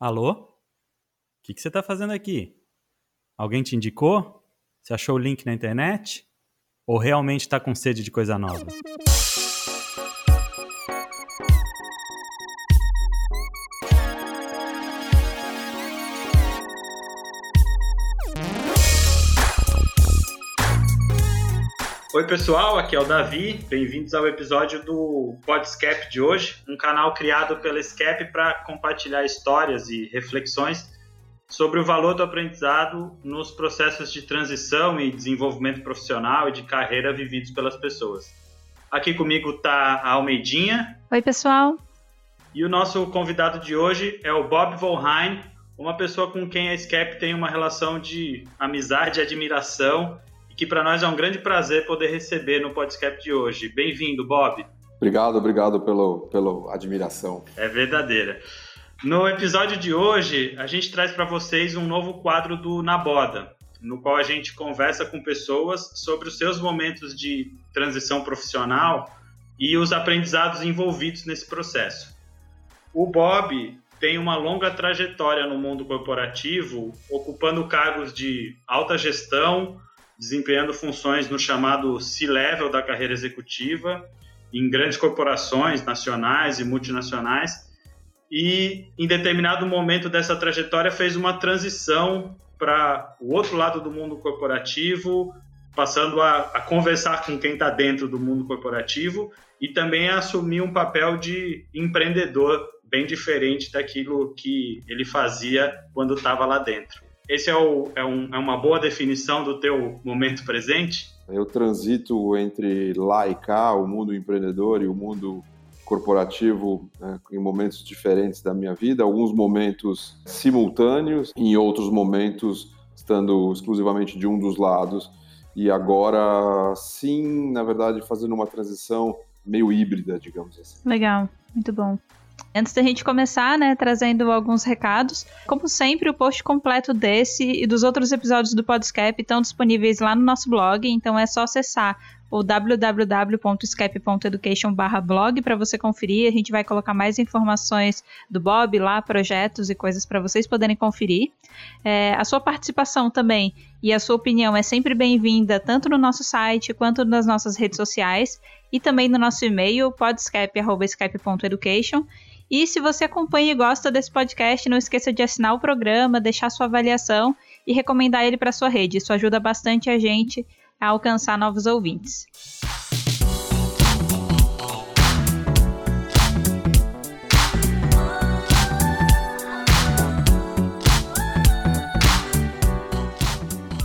Alô? O que, que você está fazendo aqui? Alguém te indicou? Você achou o link na internet? Ou realmente está com sede de coisa nova? Oi, pessoal, aqui é o Davi. Bem-vindos ao episódio do Podscap de hoje, um canal criado pela Scap para compartilhar histórias e reflexões sobre o valor do aprendizado nos processos de transição e desenvolvimento profissional e de carreira vividos pelas pessoas. Aqui comigo está a Almeidinha. Oi, pessoal. E o nosso convidado de hoje é o Bob Volheim, uma pessoa com quem a Scap tem uma relação de amizade e admiração que para nós é um grande prazer poder receber no podcast de hoje. Bem-vindo, Bob. Obrigado, obrigado pelo, pela admiração. É verdadeira. No episódio de hoje, a gente traz para vocês um novo quadro do Na Boda, no qual a gente conversa com pessoas sobre os seus momentos de transição profissional e os aprendizados envolvidos nesse processo. O Bob tem uma longa trajetória no mundo corporativo, ocupando cargos de alta gestão, desempenhando funções no chamado C-level da carreira executiva, em grandes corporações nacionais e multinacionais, e em determinado momento dessa trajetória fez uma transição para o outro lado do mundo corporativo, passando a, a conversar com quem está dentro do mundo corporativo e também a assumir um papel de empreendedor bem diferente daquilo que ele fazia quando estava lá dentro. Esse é, o, é, um, é uma boa definição do teu momento presente? Eu transito entre lá e cá, o mundo empreendedor e o mundo corporativo né, em momentos diferentes da minha vida, alguns momentos simultâneos, em outros momentos estando exclusivamente de um dos lados. E agora, sim, na verdade, fazendo uma transição meio híbrida, digamos assim. Legal, muito bom. Antes da gente começar, né, trazendo alguns recados, como sempre, o post completo desse e dos outros episódios do Podscape estão disponíveis lá no nosso blog, então é só acessar o www.scape.education/blog para você conferir. A gente vai colocar mais informações do Bob lá, projetos e coisas para vocês poderem conferir. É, a sua participação também e a sua opinião é sempre bem-vinda, tanto no nosso site quanto nas nossas redes sociais e também no nosso e-mail podscape.education. E se você acompanha e gosta desse podcast, não esqueça de assinar o programa, deixar sua avaliação e recomendar ele para sua rede. Isso ajuda bastante a gente a alcançar novos ouvintes.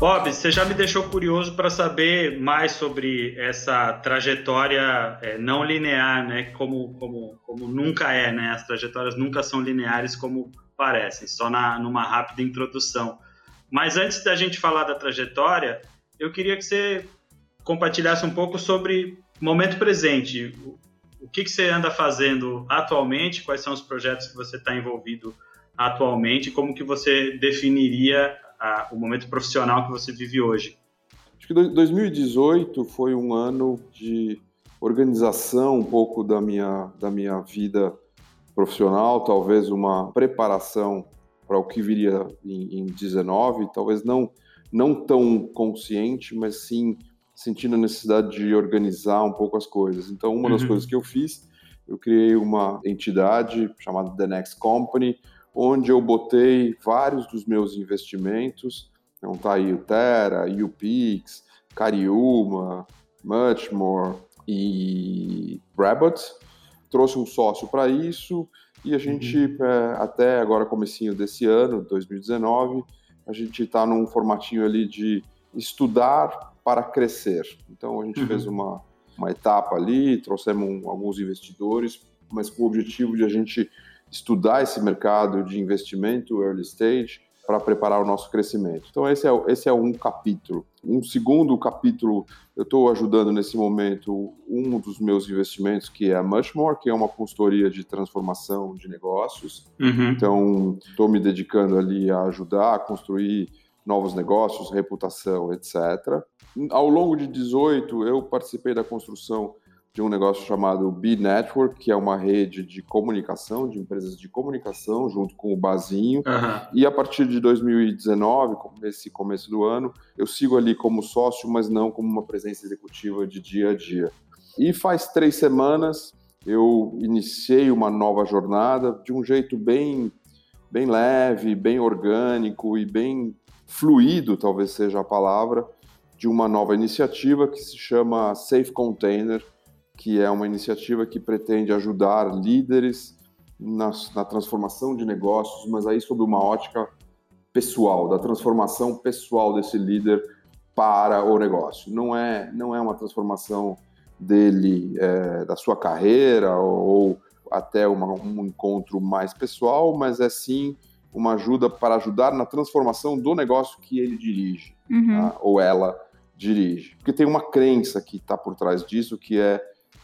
Bob, você já me deixou curioso para saber mais sobre essa trajetória é, não linear, né? Como, como, como nunca é, né? As trajetórias nunca são lineares como parecem, só na, numa rápida introdução. Mas antes da gente falar da trajetória, eu queria que você compartilhasse um pouco sobre momento presente. O, o que, que você anda fazendo atualmente? Quais são os projetos que você está envolvido atualmente? Como que você definiria a, o momento profissional que você vive hoje? Acho que 2018 foi um ano de organização um pouco da minha, da minha vida profissional, talvez uma preparação para o que viria em, em 19, talvez não não tão consciente, mas sim sentindo a necessidade de organizar um pouco as coisas. Então, uma das uhum. coisas que eu fiz, eu criei uma entidade chamada The Next Company, onde eu botei vários dos meus investimentos, então tá aí o Terra, UPix, Cariúma, Muchmore e Rabbit, trouxe um sócio para isso e a gente, uhum. é, até agora comecinho desse ano, 2019, a gente está num formatinho ali de estudar para crescer. Então a gente uhum. fez uma, uma etapa ali, trouxemos um, alguns investidores, mas com o objetivo de a gente estudar esse mercado de investimento early stage para preparar o nosso crescimento. Então esse é, esse é um capítulo. Um segundo capítulo, eu estou ajudando nesse momento um dos meus investimentos que é a Muchmore, que é uma consultoria de transformação de negócios. Uhum. Então estou me dedicando ali a ajudar a construir novos negócios, reputação, etc. Ao longo de 18, eu participei da construção de um negócio chamado B Network, que é uma rede de comunicação, de empresas de comunicação, junto com o Bazinho. Uhum. E a partir de 2019, esse começo do ano, eu sigo ali como sócio, mas não como uma presença executiva de dia a dia. E faz três semanas eu iniciei uma nova jornada de um jeito bem, bem leve, bem orgânico e bem fluido, talvez seja a palavra, de uma nova iniciativa que se chama Safe Container, que é uma iniciativa que pretende ajudar líderes na, na transformação de negócios, mas aí sob uma ótica pessoal, da transformação pessoal desse líder para o negócio. Não é, não é uma transformação dele, é, da sua carreira ou, ou até uma, um encontro mais pessoal, mas é sim uma ajuda para ajudar na transformação do negócio que ele dirige, uhum. tá? ou ela dirige. Porque tem uma crença que está por trás disso, que é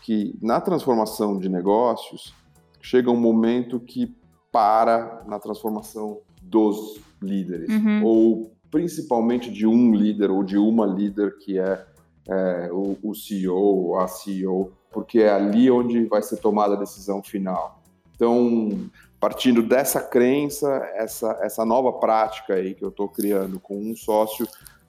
que na transformação de negócios chega um momento que para na transformação dos líderes, uhum. ou principalmente de um líder ou de uma líder que é, é o, o CEO, a CEO, porque é ali onde vai ser tomada a decisão final. Então, partindo dessa crença, essa, essa nova prática aí que eu estou criando com um sócio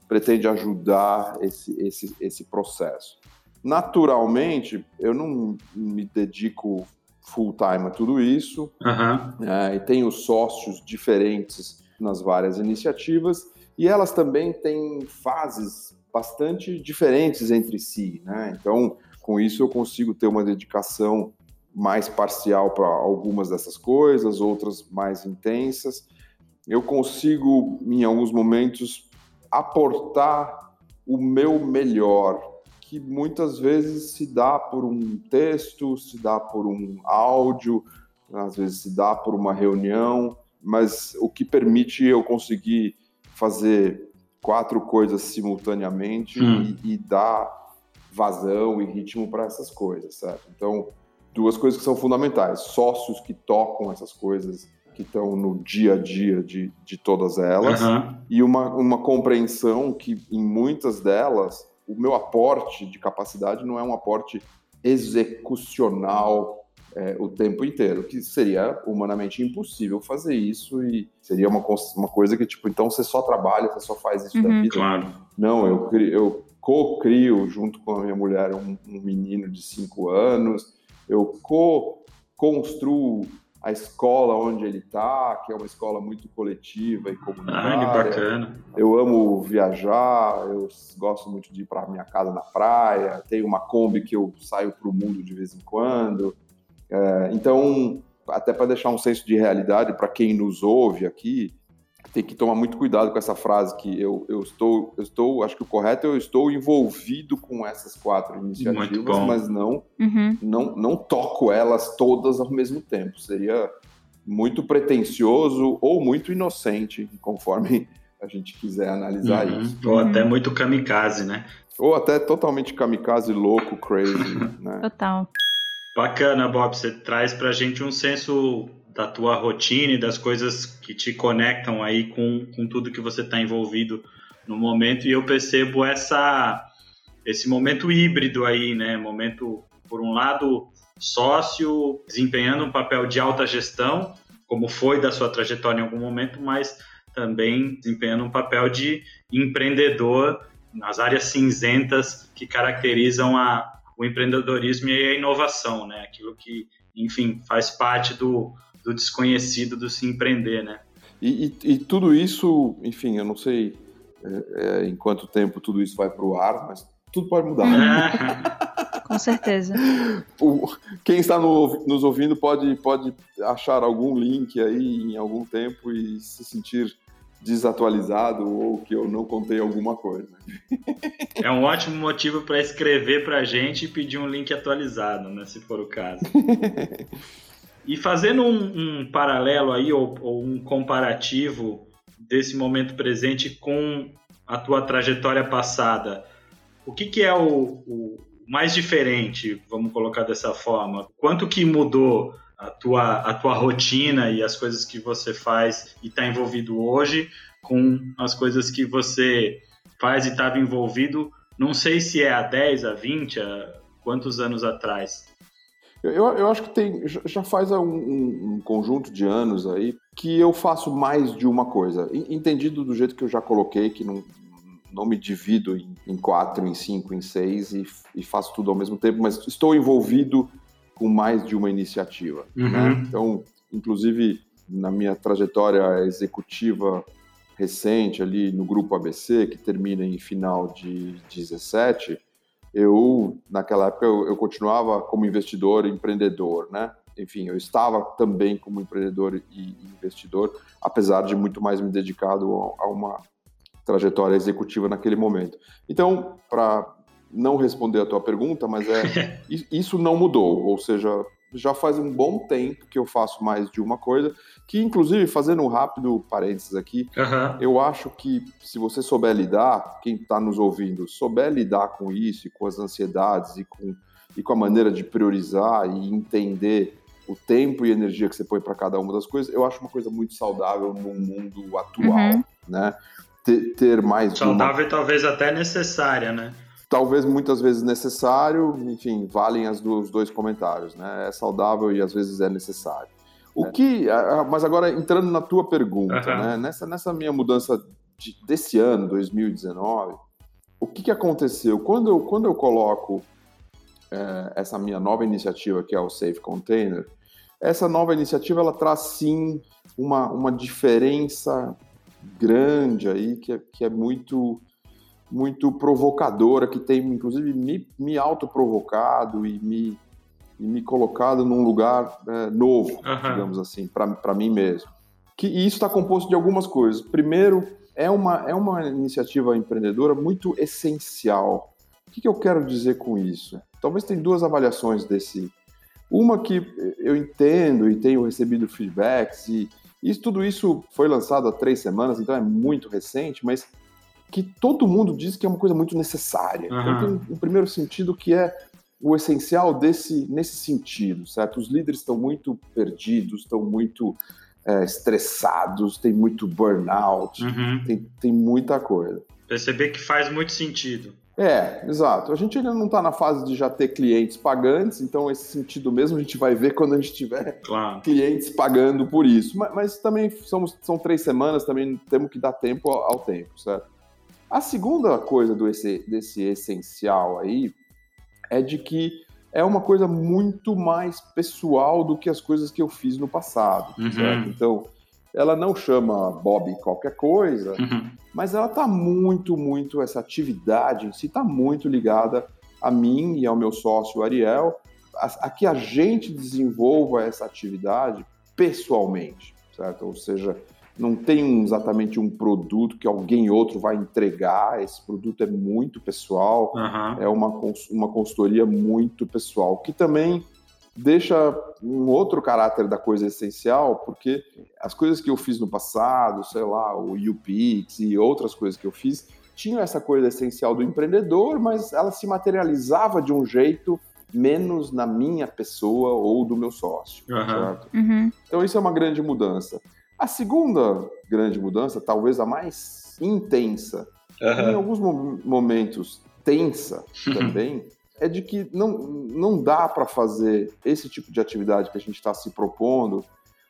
pretende ajudar esse, esse, esse processo. Naturalmente, eu não me dedico full time a tudo isso, uhum. é, e tenho sócios diferentes nas várias iniciativas, e elas também têm fases bastante diferentes entre si, né? Então, com isso eu consigo ter uma dedicação mais parcial para algumas dessas coisas, outras mais intensas. Eu consigo, em alguns momentos, aportar o meu melhor que muitas vezes se dá por um texto, se dá por um áudio, às vezes se dá por uma reunião, mas o que permite eu conseguir fazer quatro coisas simultaneamente hum. e, e, dar vazão e ritmo para essas coisas, certo? Então, duas coisas que são fundamentais: sócios que tocam essas coisas que estão no dia a dia de, de todas elas, uhum. e uma, uma compreensão que em muitas delas o meu aporte de capacidade não é um aporte execucional é, o tempo inteiro, que seria humanamente impossível fazer isso e seria uma, uma coisa que, tipo, então você só trabalha, você só faz isso uhum. da vida. Claro. Não, eu, eu co-crio junto com a minha mulher um, um menino de cinco anos, eu co-construo a escola onde ele está, que é uma escola muito coletiva e comunitária. Ah, que bacana. Eu amo viajar, eu gosto muito de ir para minha casa na praia, tenho uma Kombi que eu saio para o mundo de vez em quando. É, então, até para deixar um senso de realidade para quem nos ouve aqui, tem que tomar muito cuidado com essa frase que eu, eu estou, eu estou, acho que o correto é eu estou envolvido com essas quatro iniciativas, mas não, uhum. não, não toco elas todas ao mesmo tempo. Seria muito pretensioso ou muito inocente, conforme a gente quiser analisar uhum. isso. Ou até muito kamikaze, né? Ou até totalmente kamikaze, louco, crazy, né? Total. Bacana, Bob. Você traz pra gente um senso da tua rotina e das coisas que te conectam aí com, com tudo que você está envolvido no momento e eu percebo essa esse momento híbrido aí, né? Momento por um lado sócio desempenhando um papel de alta gestão, como foi da sua trajetória em algum momento, mas também desempenhando um papel de empreendedor nas áreas cinzentas que caracterizam a, o empreendedorismo e a inovação, né? Aquilo que, enfim, faz parte do, do desconhecido do se empreender, né? E, e, e tudo isso, enfim, eu não sei é, é, em quanto tempo tudo isso vai para o ar, mas tudo pode mudar. Com certeza. O, quem está no, nos ouvindo pode, pode achar algum link aí em algum tempo e se sentir desatualizado ou que eu não contei alguma coisa. É um ótimo motivo para escrever para a gente e pedir um link atualizado, né, se for o caso. E fazendo um, um paralelo aí, ou, ou, um comparativo desse momento presente com a tua trajetória passada, o que, que é o, o mais diferente, vamos colocar dessa forma? Quanto que mudou a tua, a tua rotina e as coisas que você faz e está envolvido hoje com as coisas que você faz e estava envolvido, não sei se é a 10, a 20, a quantos anos atrás? Eu, eu acho que tem já faz um, um, conjunto de anos aí que eu faço mais de uma coisa. Entendido do jeito que eu já coloquei, que não, não me divido em, em quatro, em cinco, em seis e, e, faço tudo ao mesmo tempo, mas estou envolvido com mais de uma iniciativa. Uhum. Né? Então, inclusive, na minha trajetória executiva recente ali no grupo ABC, que termina em final de 17, eu, naquela época, eu, eu continuava como investidor e empreendedor, né? Enfim, eu estava também como empreendedor e investidor, apesar de muito mais me dedicado a uma trajetória executiva naquele momento. Então, para não responder a tua pergunta, mas é isso não mudou, ou seja, já faz um bom tempo que eu faço mais de uma coisa, que inclusive, fazendo um rápido parênteses aqui, uhum. eu acho que se você souber lidar, quem está nos ouvindo, souber lidar com isso, e com as ansiedades e com, e com a maneira de priorizar e entender o tempo e energia que você põe para cada uma das coisas, eu acho uma coisa muito saudável no mundo atual, uhum. né? Ter, ter mais saudável uma... e talvez até necessária, né? Talvez muitas vezes necessário, enfim, valem as do, os dois comentários, né? É saudável e às vezes é necessário. O é. que, mas agora entrando na tua pergunta, uhum. né? Nessa, nessa minha mudança de, desse ano, 2019, o que, que aconteceu? Quando eu, quando eu coloco é, essa minha nova iniciativa, que é o Safe Container, essa nova iniciativa ela traz sim uma, uma diferença grande aí, que é, que é muito muito provocadora, que tem inclusive me, me autoprovocado e me, e me colocado num lugar é, novo, uhum. digamos assim, para mim mesmo. Que, e isso está composto de algumas coisas. Primeiro, é uma, é uma iniciativa empreendedora muito essencial. O que, que eu quero dizer com isso? Talvez tem duas avaliações desse. Uma que eu entendo e tenho recebido feedbacks, e isso, tudo isso foi lançado há três semanas, então é muito recente, mas que todo mundo diz que é uma coisa muito necessária. Uhum. Então tem um primeiro sentido que é o essencial desse nesse sentido, certo? Os líderes estão muito perdidos, estão muito é, estressados, tem muito burnout, uhum. tem, tem muita coisa. Perceber que faz muito sentido. É, exato. A gente ainda não está na fase de já ter clientes pagantes, então esse sentido mesmo a gente vai ver quando a gente tiver claro. clientes pagando por isso. Mas, mas, também somos, são três semanas, também temos que dar tempo ao, ao tempo, certo? A segunda coisa do esse, desse essencial aí é de que é uma coisa muito mais pessoal do que as coisas que eu fiz no passado, uhum. certo? Então, ela não chama Bob qualquer coisa, uhum. mas ela está muito, muito, essa atividade em si está muito ligada a mim e ao meu sócio Ariel, a, a que a gente desenvolva essa atividade pessoalmente, certo? Ou seja, não tem exatamente um produto que alguém outro vai entregar. Esse produto é muito pessoal, uhum. é uma, uma consultoria muito pessoal, que também deixa um outro caráter da coisa essencial, porque as coisas que eu fiz no passado, sei lá, o UPix e outras coisas que eu fiz, tinham essa coisa essencial do empreendedor, mas ela se materializava de um jeito menos na minha pessoa ou do meu sócio. Uhum. Uhum. Então isso é uma grande mudança. A segunda grande mudança, talvez a mais intensa, uhum. em alguns momentos tensa também, é de que não, não dá para fazer esse tipo de atividade que a gente está se propondo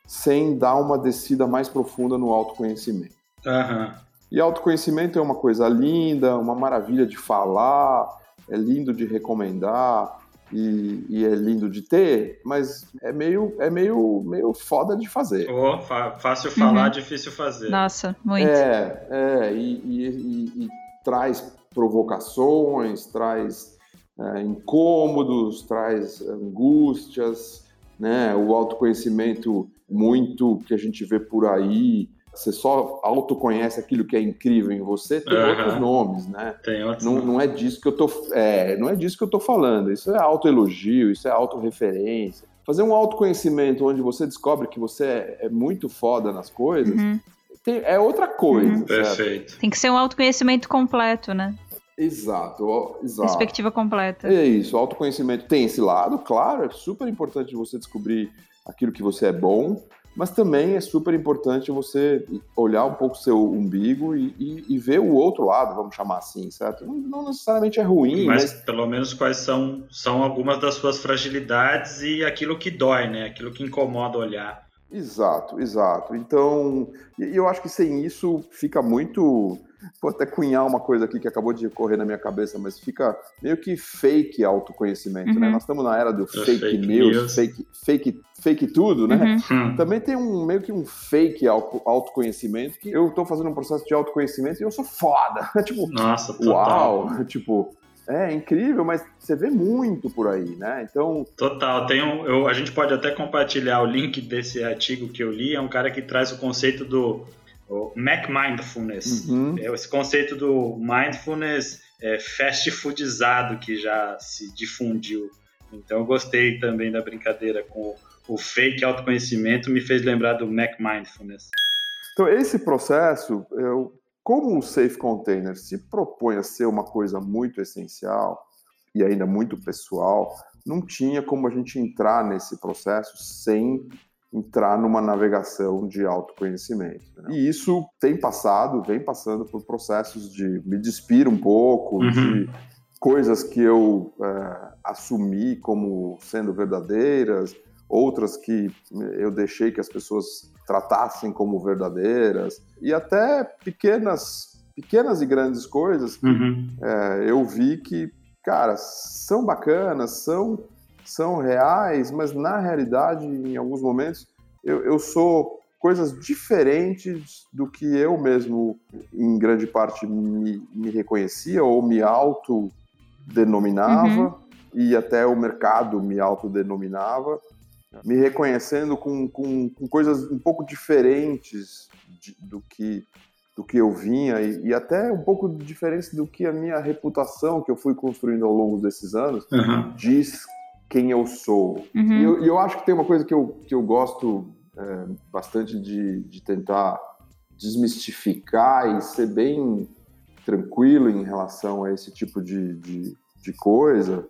sem dar uma descida mais profunda no autoconhecimento. Uhum. E autoconhecimento é uma coisa linda, uma maravilha de falar, é lindo de recomendar, e, e, é lindo de ter, mas é meio, é meio, meio foda de fazer. Oh, fácil falar, uhum. difícil fazer. Nossa, muito. É, é e, e, e traz provocações, traz é, incômodos, traz angústias, né? O autoconhecimento muito que a gente vê por aí, você só autoconhece aquilo que é incrível em você, tem uhum. outros nomes, né? Tem outros não, não é disso que eu tô, é, não é disso que eu tô falando. Isso é autoelogio, isso é autorreferência. Fazer um autoconhecimento onde você descobre que você é, é muito foda nas coisas, uhum. tem, é outra coisa. Uhum. Perfeito. Tem que ser um autoconhecimento completo, né? Exato, exato. Perspectiva completa. É isso, o autoconhecimento tem esse lado, claro, é super importante você descobrir aquilo que você é bom, mas também é super importante você olhar um pouco seu umbigo e, e, e ver o outro lado, vamos chamar assim, certo? Não, não necessariamente é ruim, mas, mas, pelo menos quais são, são algumas das suas fragilidades e aquilo que dói, né? Aquilo que incomoda olhar. Exato, exato. Então, eu acho que sem isso fica muito Vou até cunhar uma coisa aqui que acabou de correr na minha cabeça, mas fica meio que fake autoconhecimento, né? uhum. né? Nós estamos na era do fake, fake news, news, fake, fake, fake tudo, né? Uhum. Também tem um meio que um fake autoconhecimento que eu estou fazendo um processo de autoconhecimento e eu sou foda. tipo, Nossa, total. uau, tipo, é incrível, mas você vê muito por aí, né? Então. Total. Tem um, eu, a gente pode até compartilhar o link desse artigo que eu li. É um cara que traz o conceito do o Mac Mindfulness. Uhum. É esse conceito do mindfulness é, fast foodizado que já se difundiu. Então eu gostei também da brincadeira com o fake autoconhecimento, me fez lembrar do Mac Mindfulness. Então esse processo, eu, como o Safe Container se propõe a ser uma coisa muito essencial e ainda muito pessoal, não tinha como a gente entrar nesse processo sem entrar numa navegação de autoconhecimento. Né? E isso tem passado, vem passando por processos de me despir um pouco, uhum. de coisas que eu é, assumi como sendo verdadeiras, outras que eu deixei que as pessoas tratassem como verdadeiras, e até pequenas, pequenas e grandes coisas que uhum. é, eu vi que, cara, são bacanas, são são reais, mas na realidade, em alguns momentos, eu, eu sou coisas diferentes do que eu mesmo, em grande parte, me, me reconhecia ou me autodenominava, uhum. e até o mercado me autodenominava, me reconhecendo com, com, com coisas um pouco diferentes de, do que do que eu vinha e, e, até um pouco diferente do que a minha reputação que eu fui construindo ao longo desses anos uhum. diz quem eu sou. Uhum. E eu, eu, acho que tem uma coisa que eu, que eu gosto é, bastante de, de tentar desmistificar e ser bem tranquilo em relação a esse tipo de, de, de coisa,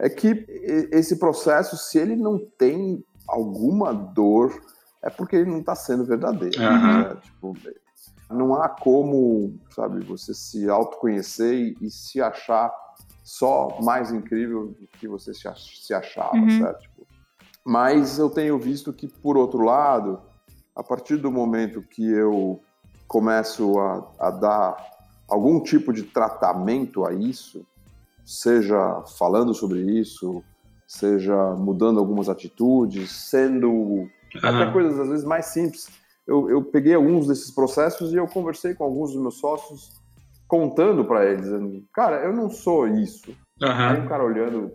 é que esse processo, se ele não tem alguma dor, é porque ele não está sendo verdadeiro. Uhum. Né? Tipo, não há como, sabe, você se autoconhecer e, e se achar só mais incrível do que você se achava, uhum. certo? Tipo, mas eu tenho visto que, por outro lado, a partir do momento que eu começo a, a dar algum tipo de tratamento a isso, seja falando sobre isso, seja mudando algumas atitudes, sendo uhum. até coisas às vezes mais simples. Eu, eu, peguei alguns desses processos e eu conversei com alguns dos meus sócios contando para eles, dizendo, cara, eu não sou isso. Uhum. Aí o cara olhando,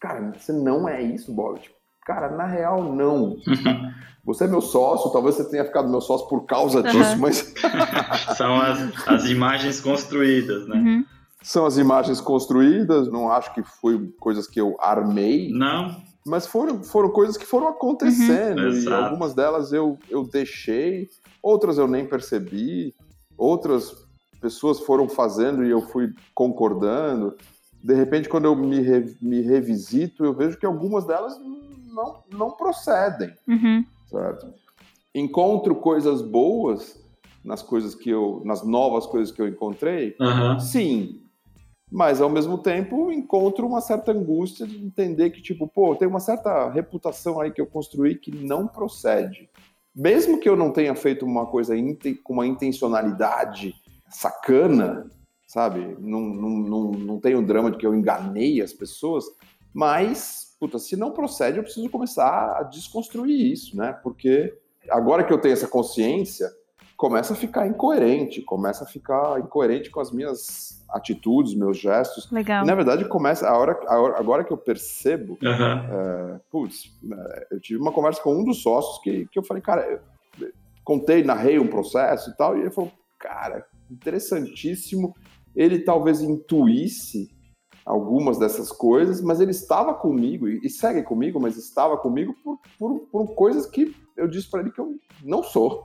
cara, você não é isso, Bob. Tipo, cara, na real, não. Você é meu sócio, talvez você tenha ficado meu sócio por causa disso, uhum. mas. São as, as imagens construídas, né? Uhum. São as imagens construídas, não acho que foi coisas que eu armei. Não. Mas foram, foram coisas que foram acontecendo. Uhum. E algumas delas eu, eu deixei, outras eu nem percebi, outras pessoas foram fazendo e eu fui concordando. De repente, quando eu me, re, me revisito, eu vejo que algumas delas não, não procedem. Uhum. Certo? Encontro coisas boas nas coisas que eu, nas novas coisas que eu encontrei, uhum. sim. Mas ao mesmo tempo encontro uma certa angústia de entender que tipo, pô, tem uma certa reputação aí que eu construí que não procede. Mesmo que eu não tenha feito uma coisa com uma intencionalidade sacana, sabe? Não, não, não, não tem o drama de que eu enganei as pessoas, mas, puta, se não procede, eu preciso começar a desconstruir isso, né? Porque agora que eu tenho essa consciência, começa a ficar incoerente, começa a ficar incoerente com as minhas atitudes, meus gestos. Legal. E, na verdade, começa a hora, a hora, agora que eu percebo, uhum. é, putz, é, eu tive uma conversa com um dos sócios que, que eu falei, cara, eu contei, narrei um processo e tal, e ele falou, cara, interessantíssimo. Ele talvez intuísse algumas dessas coisas, mas ele estava comigo e segue comigo, mas estava comigo por, por, por coisas que eu disse para ele que eu não sou.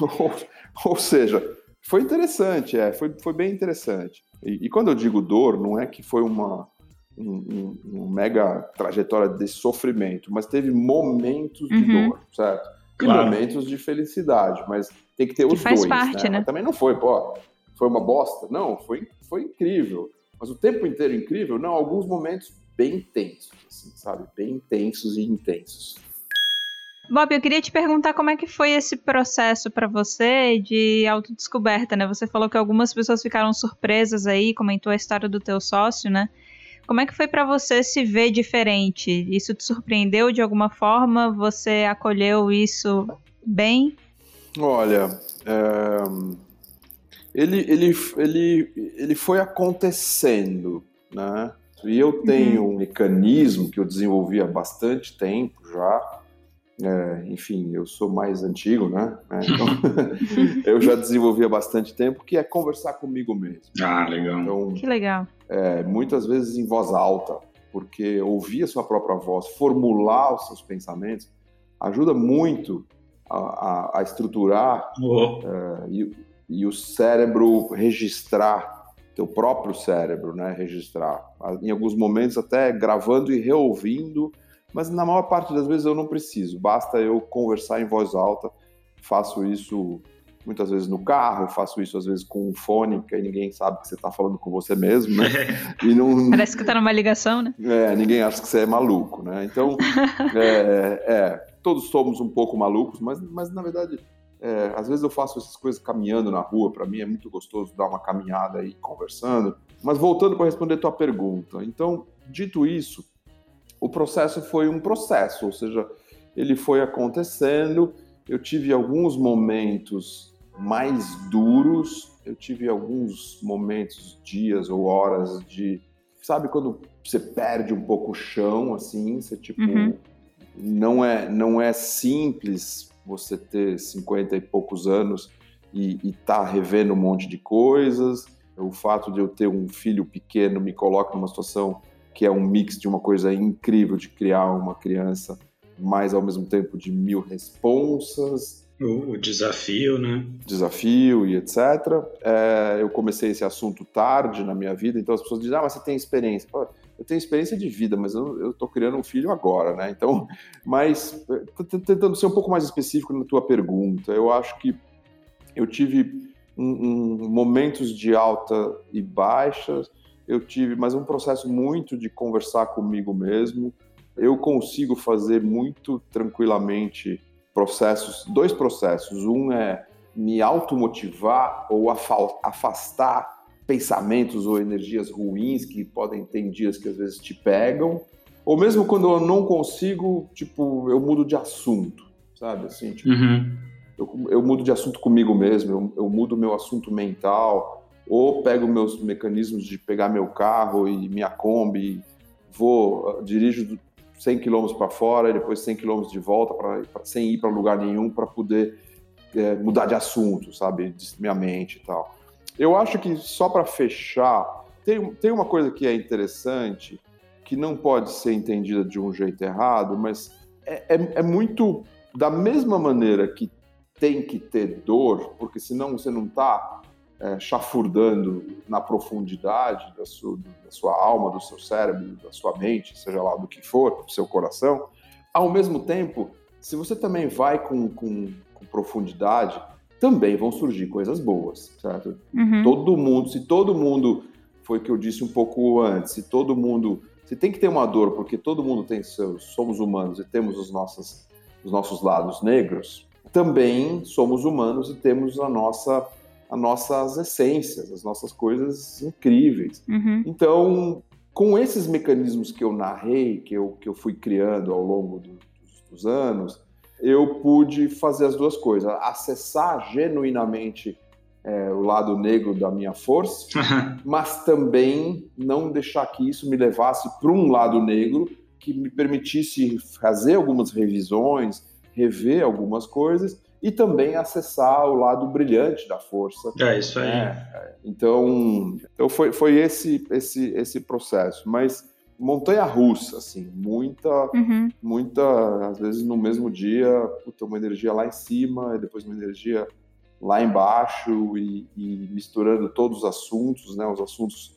ou, ou, seja, foi interessante, é, foi, foi bem interessante. E, e, quando eu digo dor, não é que foi uma um, um, um, mega trajetória de sofrimento, mas teve momentos de uhum. dor, certo? E claro. momentos de felicidade, mas tem que ter que os faz dois, parte, né? né? Mas também não foi, pô, foi uma bosta. Não, foi, foi incrível. Mas o tempo inteiro incrível? Não, alguns momentos bem tensos, assim, sabe? Bem tensos e intensos. Bob, eu queria te perguntar como é que foi esse processo para você de autodescoberta, né? Você falou que algumas pessoas ficaram surpresas aí, comentou a história do teu sócio, né? Como é que foi para você se ver diferente? Isso te surpreendeu de alguma forma? Você acolheu isso bem? Olha, é... ele, ele, ele, ele foi acontecendo, né? E eu tenho uhum. um mecanismo que eu desenvolvi há bastante tempo já, é, enfim, eu sou mais antigo, né? É, então, eu já desenvolvi há bastante tempo, que é conversar comigo mesmo. Ah, legal. Então, que legal. É, muitas vezes em voz alta, porque ouvir a sua própria voz, formular os seus pensamentos, ajuda muito a, a, estruturar oh. e, e o cérebro registrar, teu próprio cérebro, né? Registrar. Em alguns momentos até gravando e reouvindo mas na maior parte das vezes eu não preciso, basta eu conversar em voz alta. Faço isso muitas vezes no carro, faço isso às vezes com um fone, que aí ninguém sabe que você está falando com você mesmo, né? E não... Parece que está numa ligação, né? É, ninguém acha que você é maluco, né? Então, é, é, todos somos um pouco malucos, mas, mas na verdade, é, às vezes eu faço essas coisas caminhando na rua, para mim é muito gostoso dar uma caminhada aí conversando. Mas voltando para responder a tua pergunta, então, dito isso, o processo foi um processo, ou seja, ele foi acontecendo. Eu tive alguns momentos mais duros, eu tive alguns momentos, dias ou horas de, sabe quando você perde um pouco o chão, assim, você tipo uhum. Não é não é simples você ter 50 e poucos anos e estar tá revendo um monte de coisas. O fato de eu ter um filho pequeno me coloca numa situação que é um mix de uma coisa incrível de criar uma criança, mas ao mesmo tempo de mil responsas. O, desafio, né? Desafio e etc. É, eu comecei esse assunto tarde na minha vida, então as pessoas dizem, ah, mas você tem experiência. Eu tenho experiência de vida, mas eu estou criando um filho agora, né? Então, mas tentando ser um pouco mais específico na tua pergunta, eu acho que eu tive um, um, momentos de alta e baixas, eu tive, mas um processo muito de conversar comigo mesmo. Eu consigo fazer muito tranquilamente processos, dois processos. Um é me automotivar ou afastar pensamentos ou energias ruins que podem ter dias que às vezes te pegam. Ou mesmo quando eu não consigo, tipo, eu mudo de assunto, sabe? Assim, tipo, uhum. eu, eu, mudo de assunto comigo mesmo, eu, eu mudo meu assunto mental ou pego meus mecanismos de pegar meu carro e minha Kombi, vou, ah, dirijo 100 km para fora e depois 100 km de volta, pra, pra sem ir para lugar nenhum, para poder é, mudar de assunto, sabe? Minha mente e tal. Eu acho que só para fechar, tem, tem uma coisa que é interessante, que não pode ser entendida de um jeito errado, mas é, é, é muito da mesma maneira que tem que ter dor, porque senão você não está é, chafurdando na profundidade da sua, da sua alma, do seu cérebro, da sua mente, seja lá do que for, do seu coração, ao mesmo tempo, se você também vai com, com, com profundidade, também vão surgir coisas boas, certo? Uhum. Todo mundo, se todo mundo, foi o que eu disse um pouco antes, se todo mundo, se tem que ter uma dor, porque todo mundo tem seus, somos humanos e temos os nossos, os nossos lados negros, também somos humanos e temos a nossa as nossas essências, as nossas coisas incríveis. Uhum. Então, com esses mecanismos que eu narrei, que eu, que eu fui criando ao longo do, dos, dos anos, eu pude fazer as duas coisas: acessar genuinamente é, o lado negro da minha força, mas também não deixar que isso me levasse para um lado negro que me permitisse fazer algumas revisões, rever algumas coisas e também acessar o lado brilhante da força. É isso aí. É, então, então foi, foi esse, esse, esse processo. Mas montanha russa, assim, muita, uhum. muita, às vezes no mesmo dia, puta, uma energia lá em cima, e depois uma energia lá embaixo, e, e misturando todos os assuntos, né, os assuntos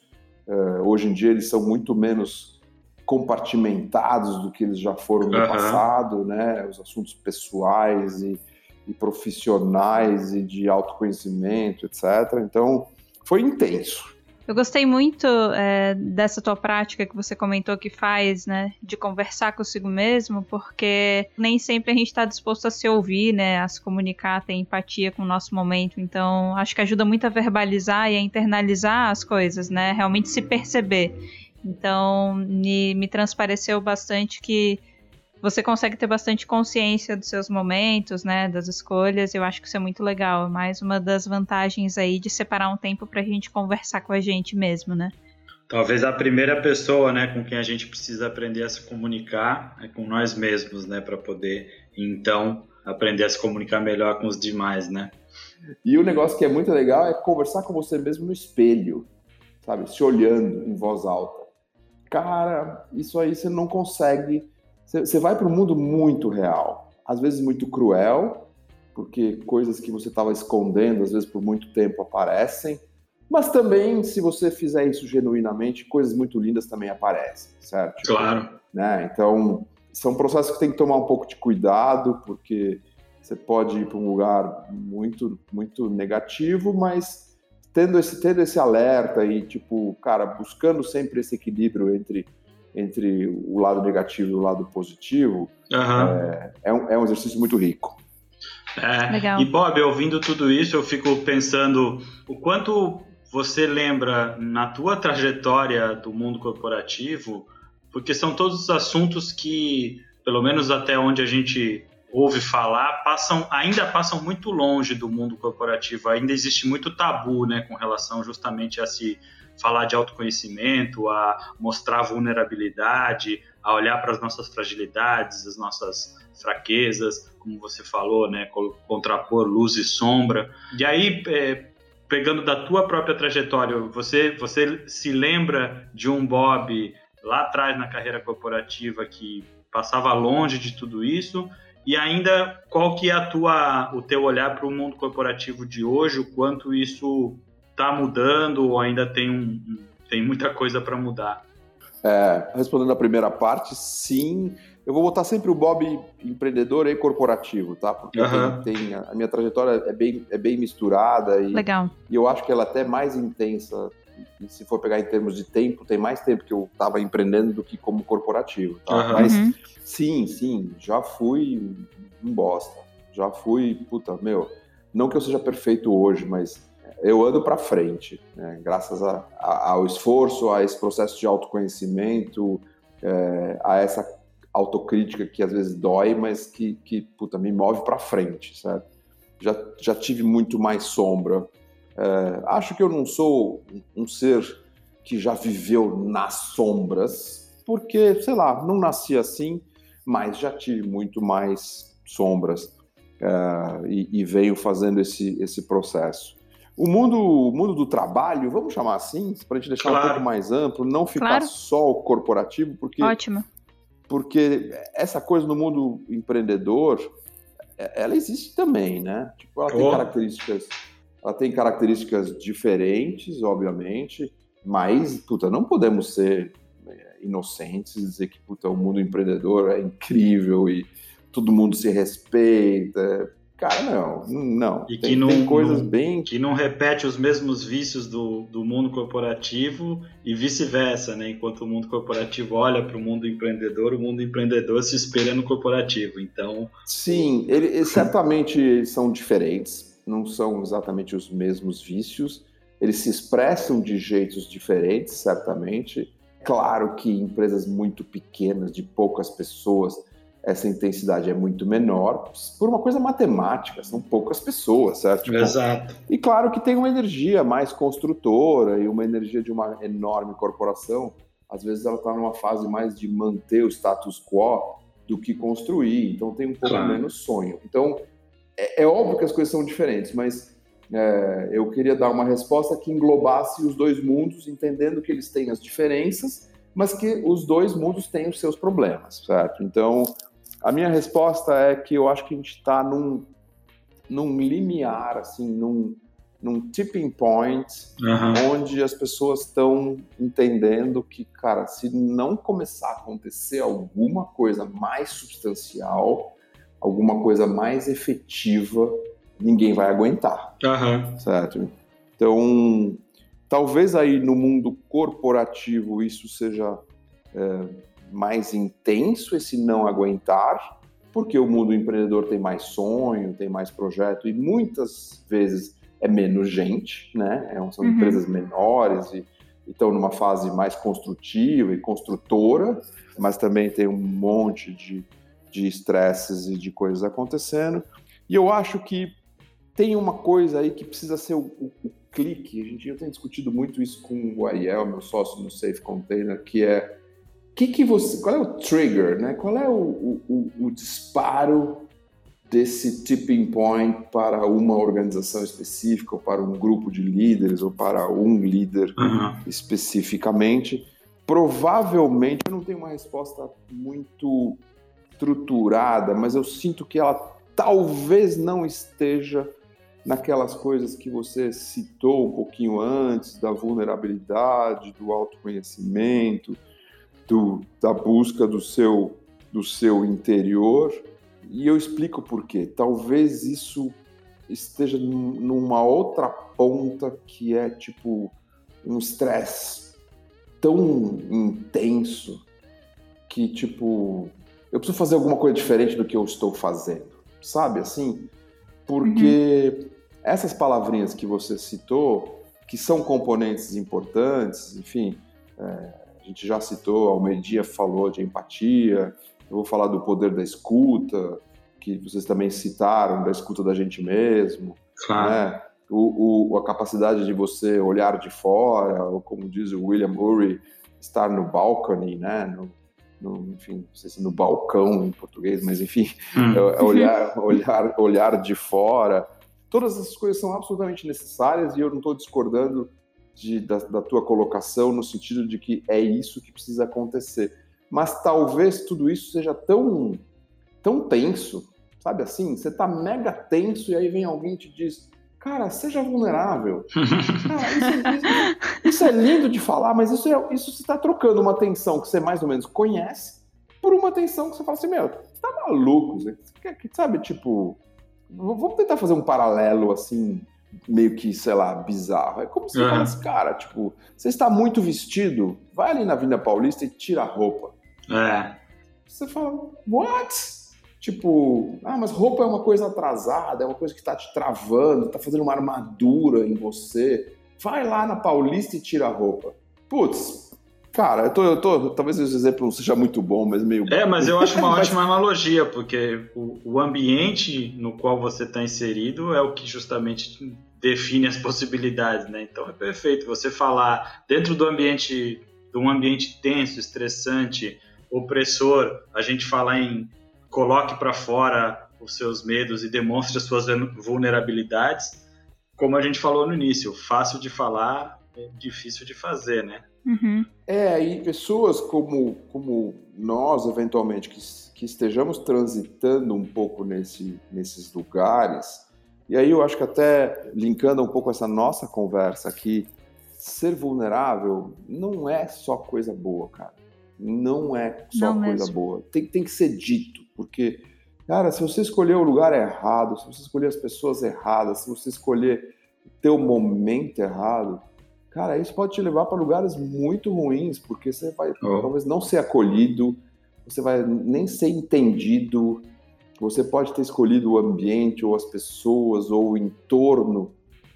Uh, hoje em dia eles são muito menos compartimentados do que eles já foram no uhum. passado, né? Os assuntos pessoais e, e profissionais e de autoconhecimento, etc. Então, foi intenso. Eu gostei muito é, dessa tua prática que você comentou que faz, né, de conversar consigo mesmo, porque nem sempre a gente está disposto a se ouvir, né, a se comunicar, ter empatia com o nosso momento. Então, acho que ajuda muito a verbalizar e a internalizar as coisas, né, realmente se perceber. Então, me, me transpareceu bastante que você consegue ter bastante consciência dos seus momentos, né, das escolhas. Eu acho que isso é muito legal. É mais uma das vantagens aí de separar um tempo para a gente conversar com a gente mesmo, né? Talvez a primeira pessoa, né, com quem a gente precisa aprender a se comunicar é com nós mesmos, né, para poder então aprender a se comunicar melhor com os demais, né? E o negócio que é muito legal é conversar com você mesmo no espelho, sabe, se olhando em voz alta. Cara, isso aí você não consegue você vai para um mundo muito real, às vezes muito cruel, porque coisas que você estava escondendo, às vezes por muito tempo, aparecem. Mas também, se você fizer isso genuinamente, coisas muito lindas também aparecem, certo? Claro. Né? Então, são processos que tem que tomar um pouco de cuidado, porque você pode ir para um lugar muito, muito negativo, mas tendo esse, tendo esse alerta e, tipo, cara, buscando sempre esse equilíbrio entre entre o lado negativo e o lado positivo, uhum. é, é, um, é um exercício muito rico. É, Legal. E Bob, ouvindo tudo isso, eu fico pensando o quanto você lembra na tua trajetória do mundo corporativo, porque são todos os assuntos que, pelo menos até onde a gente ouve falar, passam, ainda passam muito longe do mundo corporativo. Ainda existe muito tabu, né, com relação justamente a se falar de autoconhecimento, a mostrar vulnerabilidade, a olhar para as nossas fragilidades, as nossas fraquezas, como você falou, né, contrapor luz e sombra. E aí, é, pegando da tua própria trajetória, você, você se lembra de um Bob lá atrás na carreira corporativa que passava longe de tudo isso? E ainda, qual que é a tua, o teu olhar para o mundo corporativo de hoje, o quanto isso está mudando ou ainda tem, um, tem muita coisa para mudar? É, respondendo a primeira parte, sim. Eu vou botar sempre o Bob empreendedor e corporativo, tá? Porque uhum. tem, tem, a minha trajetória é bem, é bem misturada e, Legal. e eu acho que ela é até mais intensa. E se for pegar em termos de tempo, tem mais tempo que eu estava empreendendo do que como corporativo, tá? Uhum. Mas sim, sim, já fui um bosta. Já fui, puta, meu, não que eu seja perfeito hoje, mas eu ando para frente, né? graças a, a, ao esforço, a esse processo de autoconhecimento, é, a essa autocrítica que às vezes dói, mas que, que puta, me move para frente, certo? Já, já tive muito mais sombra. É, acho que eu não sou um ser que já viveu nas sombras, porque, sei lá, não nasci assim, mas já tive muito mais sombras é, e, e venho fazendo esse, esse processo. O mundo, o mundo do trabalho, vamos chamar assim, para a gente deixar claro. um pouco mais amplo, não ficar claro. só o corporativo, porque. Ótimo. Porque essa coisa no mundo empreendedor, é, ela existe também, né? Tipo, ela oh. tem características, ela tem características diferentes, obviamente, mas, puta, não podemos ser é, inocentes e dizer que, puta, o mundo empreendedor é incrível e todo mundo se respeita. Cara, não, não. E tem, que não, tem coisas não, bem. Que não repete os mesmos vícios do, do mundo corporativo e vice-versa, né? Enquanto o mundo corporativo olha para o mundo empreendedor, o mundo empreendedor se espelha no corporativo. Então. Sim, eles certamente são diferentes, não são exatamente os mesmos vícios. Eles se expressam de jeitos diferentes, certamente. Claro que empresas muito pequenas, de poucas pessoas, essa intensidade é muito menor por uma coisa matemática, são poucas pessoas, certo? Tipo, Exato. E claro que tem uma energia mais construtora e uma energia de uma enorme corporação. Às vezes ela está numa fase mais de manter o status quo do que construir, então tem um pouco claro. menos sonho. Então é, é, óbvio que as coisas são diferentes, mas é, eu queria dar uma resposta que englobasse os dois mundos, entendendo que eles têm as diferenças, mas que os dois mundos têm os seus problemas, certo? Então a minha resposta é que eu acho que a gente está num, num limiar, assim, num, num tipping point, uhum. onde as pessoas estão entendendo que, cara, se não começar a acontecer alguma coisa mais substancial, alguma coisa mais efetiva, ninguém vai aguentar. Uhum. Certo? Então, talvez aí no mundo corporativo isso seja é, mais intenso, esse não aguentar, porque o mundo empreendedor tem mais sonho, tem mais projeto e muitas vezes é menos gente, né? É são uhum. empresas menores e estão numa fase mais construtiva e construtora, mas também tem um monte de de estresses e de coisas acontecendo. E eu acho que tem uma coisa aí que precisa ser o, o, o clique. A gente eu tenho discutido muito isso com o Ariel, meu sócio no Safe Container, que é que que você, qual é o trigger, né? Qual é o, o, o disparo desse tipping point para uma organização específica, ou para um grupo de líderes, ou para um líder uhum. especificamente? Provavelmente eu não tenho uma resposta muito estruturada, mas eu sinto que ela talvez não esteja naquelas coisas que você citou um pouquinho antes, da vulnerabilidade, do autoconhecimento, do, da busca do seu, do seu interior. E eu explico por quê. Talvez isso esteja numa outra ponta que é tipo um estresse tão intenso que tipo eu preciso fazer alguma coisa diferente do que eu estou fazendo, sabe assim? Porque uhum. essas palavrinhas que você citou, que são componentes importantes, enfim, é, gente já citou, ao meio-dia falou de empatia, eu vou falar do poder da escuta, que vocês também citaram, da escuta da gente mesmo, claro. né? O, o, a capacidade de você olhar de fora, ou como diz o William Murray, estar no balcony, né? No, no, enfim, não sei se no balcão em português, mas enfim, hum. É, é olhar, olhar, olhar de fora. Todas essas coisas são absolutamente necessárias e eu não estou discordando de, da, da tua colocação no sentido de que é isso que precisa acontecer. Mas talvez tudo isso seja tão, tão tenso, sabe assim? Você está mega tenso e aí vem alguém e te diz: Cara, seja vulnerável. Cara, isso, isso, isso, é lindo de falar, mas isso, é, isso você está trocando uma atenção que você mais ou menos conhece por uma atenção que você fala assim, meu, você tá maluco, você, sabe, tipo, vamos tentar fazer um paralelo assim, meio que, sei lá, bizarro. É como se uhum. falasse, cara, tipo, você está muito vestido, vai ali na Vinda Paulista e tira a roupa. É. Você fala, what? Tipo, ah, mas roupa é uma coisa atrasada, é uma coisa que tá te travando, tá fazendo uma armadura em você. Vai lá na Paulista e tira a roupa. Putz, cara, eu tô, eu tô talvez esse exemplo não seja muito bom, mas meio. É, mas eu acho uma ótima analogia, porque o, o ambiente no qual você está inserido é o que justamente define as possibilidades, né? Então é perfeito você falar dentro do ambiente, de um ambiente tenso, estressante, opressor, a gente falar em coloque para fora os seus medos e demonstre as suas vulnerabilidades. Como a gente falou no início, fácil de falar, é difícil de fazer, né? Uhum. É, e pessoas como, como nós, eventualmente, que, que estejamos transitando um pouco nesse, nesses lugares, e aí eu acho que até linkando um pouco essa nossa conversa aqui, ser vulnerável não é só coisa boa, cara. Não é só não coisa mesmo. boa. Tem, tem que ser dito. Porque, cara, se você escolher o lugar errado, se você escolher as pessoas erradas, se você escolher o teu momento errado, cara, isso pode te levar para lugares muito ruins, porque você vai oh. talvez não ser acolhido, você vai nem ser entendido, você pode ter escolhido o ambiente ou as pessoas ou o entorno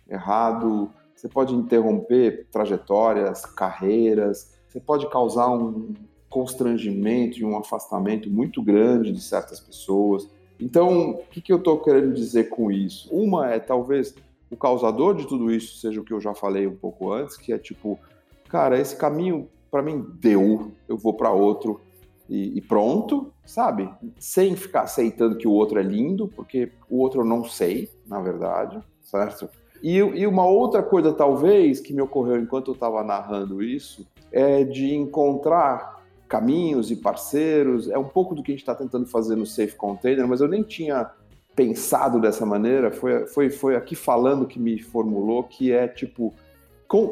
errado, você pode interromper trajetórias, carreiras, você pode causar um constrangimento e um afastamento muito grande de certas pessoas. Então, o que, que eu estou querendo dizer com isso? Uma é talvez o causador de tudo isso seja o que eu já falei um pouco antes, que é tipo, cara, esse caminho para mim deu, eu vou para outro e, e, pronto, sabe? Sem ficar aceitando que o outro é lindo, porque o outro eu não sei, na verdade, certo? E, e uma outra coisa, talvez, que me ocorreu enquanto eu estava narrando isso, é de encontrar caminhos e parceiros. É um pouco do que a gente está tentando fazer no Safe Container, mas eu nem tinha pensado dessa maneira, foi, foi, foi aqui falando que me formulou, que é tipo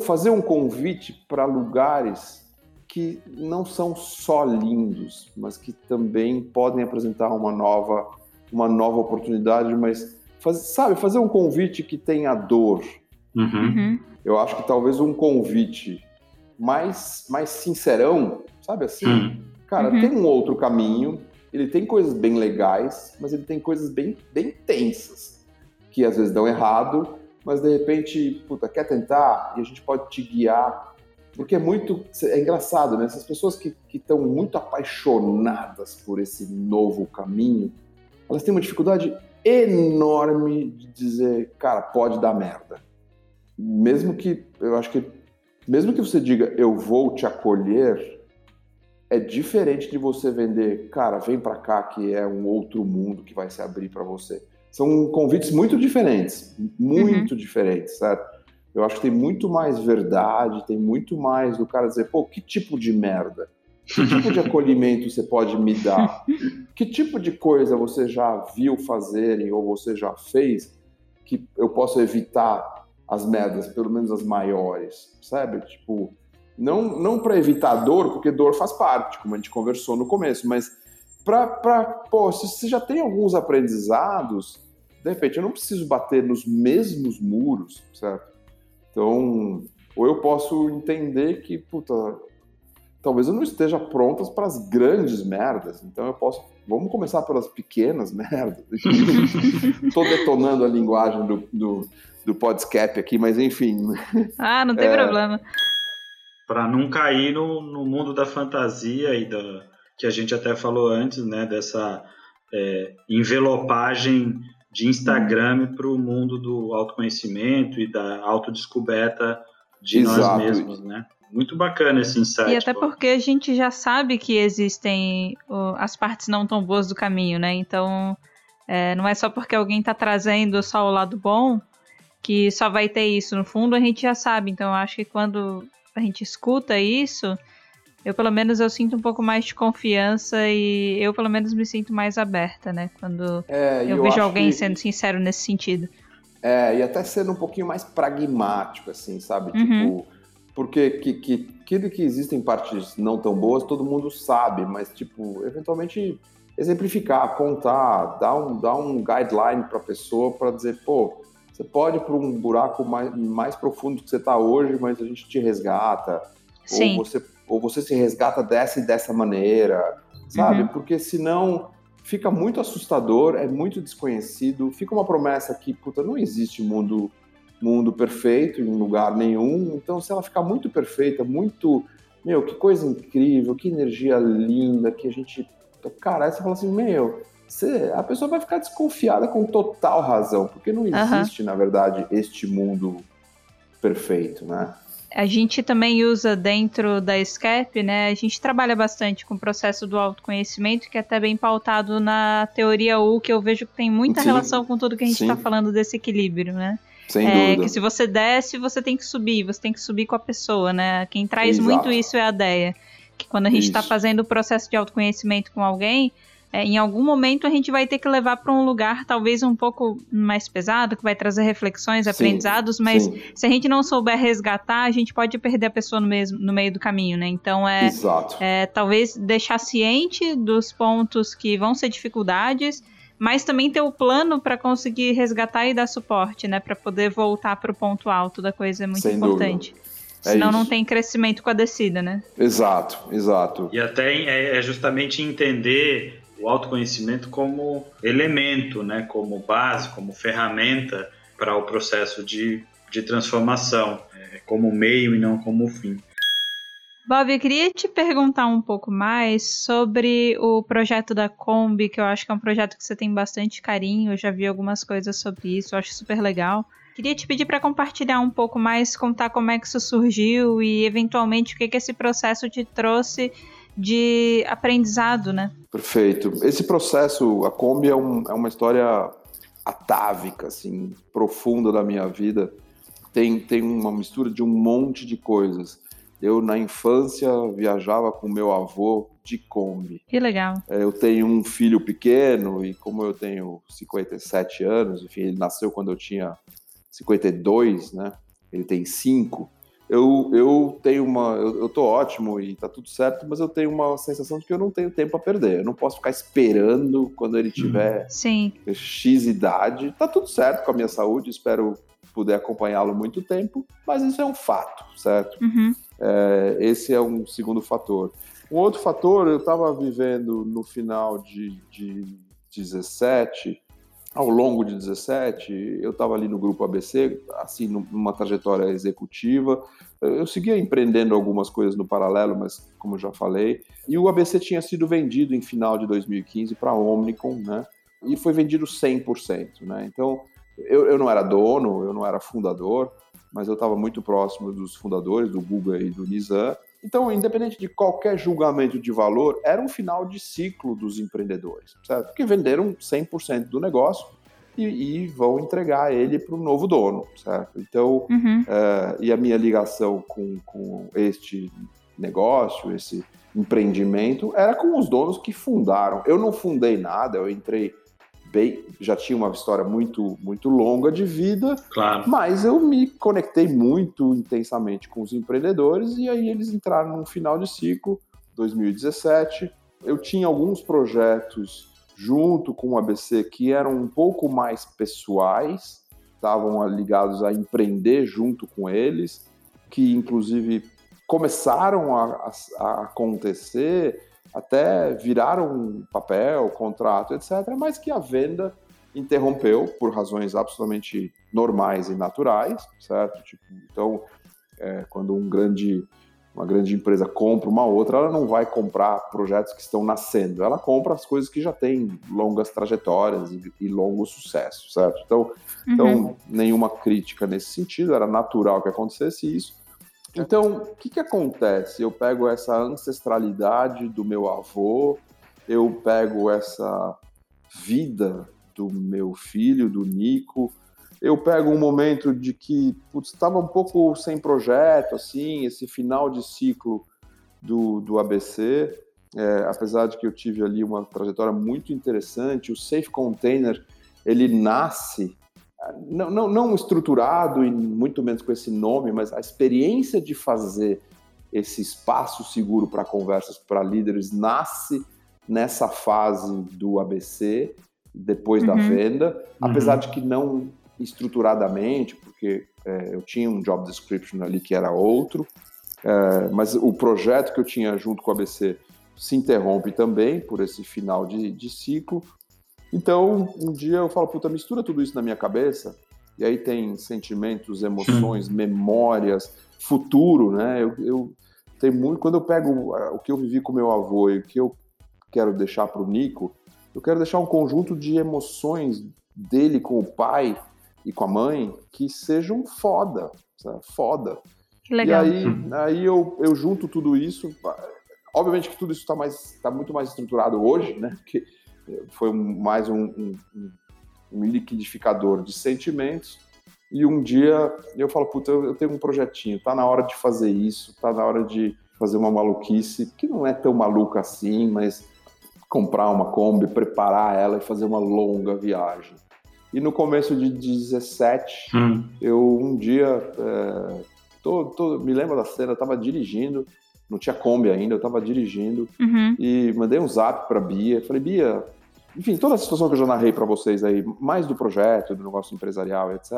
fazer um convite para lugares que não são só lindos, mas que também podem apresentar uma nova, uma nova oportunidade, mas faz, sabe, fazer um convite que tenha dor. Uhum. Uhum. Eu acho que talvez um convite mais, mais sincerão, sabe assim? Uhum. Cara, uhum. tem um outro caminho, ele tem coisas bem legais, mas ele tem coisas bem, bem tensas, que às vezes dão errado, mas de repente, puta, quer tentar e a gente pode te guiar. Porque é muito. É engraçado, né? Essas pessoas que estão muito apaixonadas por esse novo caminho, elas têm uma dificuldade enorme de dizer, cara, pode dar merda. Mesmo que, eu acho que, mesmo que você diga, eu vou te acolher, é diferente de você vender, cara, vem para cá que é um outro mundo que vai se abrir para você. São convites muito diferentes, muito uhum. diferentes, certo? Eu acho que tem muito mais verdade, tem muito mais do cara dizer, pô, que tipo de merda? Que tipo de acolhimento você pode me dar? Que tipo de coisa você já viu fazerem ou você já fez que eu possa evitar as merdas, pelo menos as maiores, sabe? Tipo, não, não para evitar dor, porque dor faz parte, como a gente conversou no começo, mas para, pô, se você já tem alguns aprendizados, de repente eu não preciso bater nos mesmos muros, certo? Então, ou eu posso entender que, puta, talvez eu não esteja prontas para as grandes merdas, então eu posso, vamos começar pelas pequenas merdas. Estou detonando a linguagem do, do, do Podscap aqui, mas enfim. Ah, não tem é, problema para não cair no, no, mundo da fantasia e da que a gente até falou antes, né, dessa é, envelopagem de Instagram para o mundo do autoconhecimento e da autodescoberta de Exato. nós mesmos, né? Muito bacana esse insight. E até porque a gente já sabe que existem as partes não tão boas do caminho, né? Então, é, não é só porque alguém está trazendo só o lado bom que só vai ter isso. No fundo, a gente já sabe. Então, eu acho que quando a gente escuta isso, eu pelo menos eu sinto um pouco mais de confiança e eu pelo menos me sinto mais aberta, né? Quando é, eu, eu, vejo alguém que... sendo sincero nesse sentido. É, e até sendo um pouquinho mais pragmático, assim, sabe? Uhum. Tipo, porque que, que, que, que existem partes não tão boas, todo mundo sabe, mas, tipo, eventualmente exemplificar, contar, dar um, dar um guideline para a pessoa para dizer, pô, você pode ir para um buraco mais, mais profundo que você está hoje, mas a gente te resgata. Sim. Ou você, ou você se resgata dessa e dessa maneira, sabe? Uhum. Porque senão fica muito assustador, é muito desconhecido, fica uma promessa que, puta, não existe mundo, mundo perfeito em lugar nenhum. Então, se ela ficar muito perfeita, muito. Meu, que coisa incrível, que energia linda, que a gente. Cara, aí você fala assim, meu, você, a pessoa vai ficar desconfiada com total razão, porque não existe, uhum. na verdade, este mundo perfeito, né? A gente também usa dentro da SCAP, né? A gente trabalha bastante com o processo do autoconhecimento, que é até bem pautado na teoria U, que eu vejo que tem muita Sim. relação com tudo que a gente está falando desse equilíbrio, né? Sem é, dúvida. Que se você desce, você tem que subir, você tem que subir com a pessoa, né? Quem traz Exato. muito isso é a ideia. Que quando a gente está fazendo o processo de autoconhecimento com alguém, é, em algum momento a gente vai ter que levar para um lugar talvez um pouco mais pesado, que vai trazer reflexões, sim, aprendizados, mas sim. se a gente não souber resgatar, a gente pode perder a pessoa no, mesmo, no meio do caminho, né? Então é, é talvez deixar ciente dos pontos que vão ser dificuldades, mas também ter o plano para conseguir resgatar e dar suporte, né? Para poder voltar para o ponto alto da coisa é muito Sem importante. Dúvida. É Senão isso. não tem crescimento com a descida, né? Exato, exato. E até é, é justamente entender o autoconhecimento como elemento, né, como base, como ferramenta para o processo de, de transformação, é, como meio e não como fim. Bob, eu queria te perguntar um pouco mais sobre o projeto da Kombi, que eu acho que é um projeto que você tem bastante carinho, eu já vi algumas coisas sobre isso, eu acho super legal. Queria te pedir para compartilhar um pouco mais, contar como é que isso surgiu e, eventualmente, o que, que esse processo te trouxe de aprendizado, né? Perfeito. Esse processo, a Kombi é, um, é uma história atávica, assim, profunda da minha vida. Tem, tem uma mistura de um monte de coisas. Eu, na infância, viajava com meu avô de Kombi. Que legal. É, eu tenho um filho pequeno e como eu tenho 57 anos, enfim, ele nasceu quando eu tinha 52, né? Ele tem 5 eu, eu tenho uma. Eu, eu tô ótimo e tá tudo certo, mas eu tenho uma sensação de que eu não tenho tempo a perder. Eu não posso ficar esperando quando ele tiver Sim. X idade. Tá tudo certo com a minha saúde, espero poder acompanhá-lo muito tempo, mas isso é um fato, certo? Uhum. É, esse é um segundo fator. Um outro fator, eu estava vivendo no final de, de 17 ao longo de 17, eu estava ali no grupo ABC, assim, numa trajetória executiva. Eu seguia empreendendo algumas coisas no paralelo, mas como eu já falei. E o ABC tinha sido vendido em final de 2015 para a Omnicom, né? E foi vendido 100%, né? Então, eu, eu não era dono, eu não era fundador, mas eu estava muito próximo dos fundadores, do Guga e do Nizam. Então, independente de qualquer julgamento de valor, era um final de ciclo dos empreendedores, certo? Porque venderam 100% do negócio e, e, vão entregar ele para o novo dono, certo? Então, uhum. é, e a minha ligação com, com este negócio, esse empreendimento, era com os donos que fundaram. Eu não fundei nada, eu entrei bem, já tinha uma história muito, muito longa de vida, claro. mas eu me conectei muito intensamente com os empreendedores e aí eles entraram no final de ciclo, 2017. Eu tinha alguns projetos junto com o ABC que eram um pouco mais pessoais, estavam ligados a empreender junto com eles, que inclusive começaram a, a, a acontecer até viraram papel, contrato, etc., mas que a venda interrompeu por razões absolutamente normais e naturais, certo? Tipo, então, é, quando um grande, uma grande empresa compra uma outra, ela não vai comprar projetos que estão nascendo, ela compra as coisas que já têm longas trajetórias e, e longo sucesso, certo? Então, então uhum. então, nenhuma crítica nesse sentido, era natural que acontecesse isso. Então, o que, que acontece? Eu pego essa ancestralidade do meu avô, eu pego essa vida do meu filho, do Nico, eu pego um momento de que estava um pouco sem projeto, assim, esse final de ciclo do, do ABC, é, apesar de que eu tive ali uma trajetória muito interessante, o Safe Container, ele nasce não, não, não estruturado e muito menos com esse nome, mas a experiência de fazer esse espaço seguro para conversas para líderes nasce nessa fase do ABC, depois uhum. da venda, uhum. apesar de que não estruturadamente, porque é, eu tinha um job description ali que era outro, é, mas o projeto que eu tinha junto com o ABC se interrompe também por esse final de, de ciclo, então, um dia eu falo, puta, mistura tudo isso na minha cabeça, e aí tem sentimentos, emoções, memórias, futuro, né? Eu, eu tenho muito. Quando eu pego o que eu vivi com meu avô e o que eu quero deixar para o Nico, eu quero deixar um conjunto de emoções dele com o pai e com a mãe que sejam foda, sabe? foda. Que legal. E aí, aí eu, eu junto tudo isso. Obviamente que tudo isso está mais, tá muito mais estruturado hoje, né? Porque foi mais um, um, um liquidificador de sentimentos. E um dia eu falo, puta, eu tenho um projetinho, tá na hora de fazer isso, tá na hora de fazer uma maluquice, que não é tão maluca assim, mas comprar uma Kombi, preparar ela e fazer uma longa viagem. E no começo de 17, hum. eu um dia, é, tô, tô, me lembro da cena, eu tava dirigindo, não tinha Kombi ainda, eu estava dirigindo uhum. e mandei um zap para Bia. Falei, Bia, enfim, toda a situação que eu já narrei para vocês aí, mais do projeto, do negócio empresarial, etc.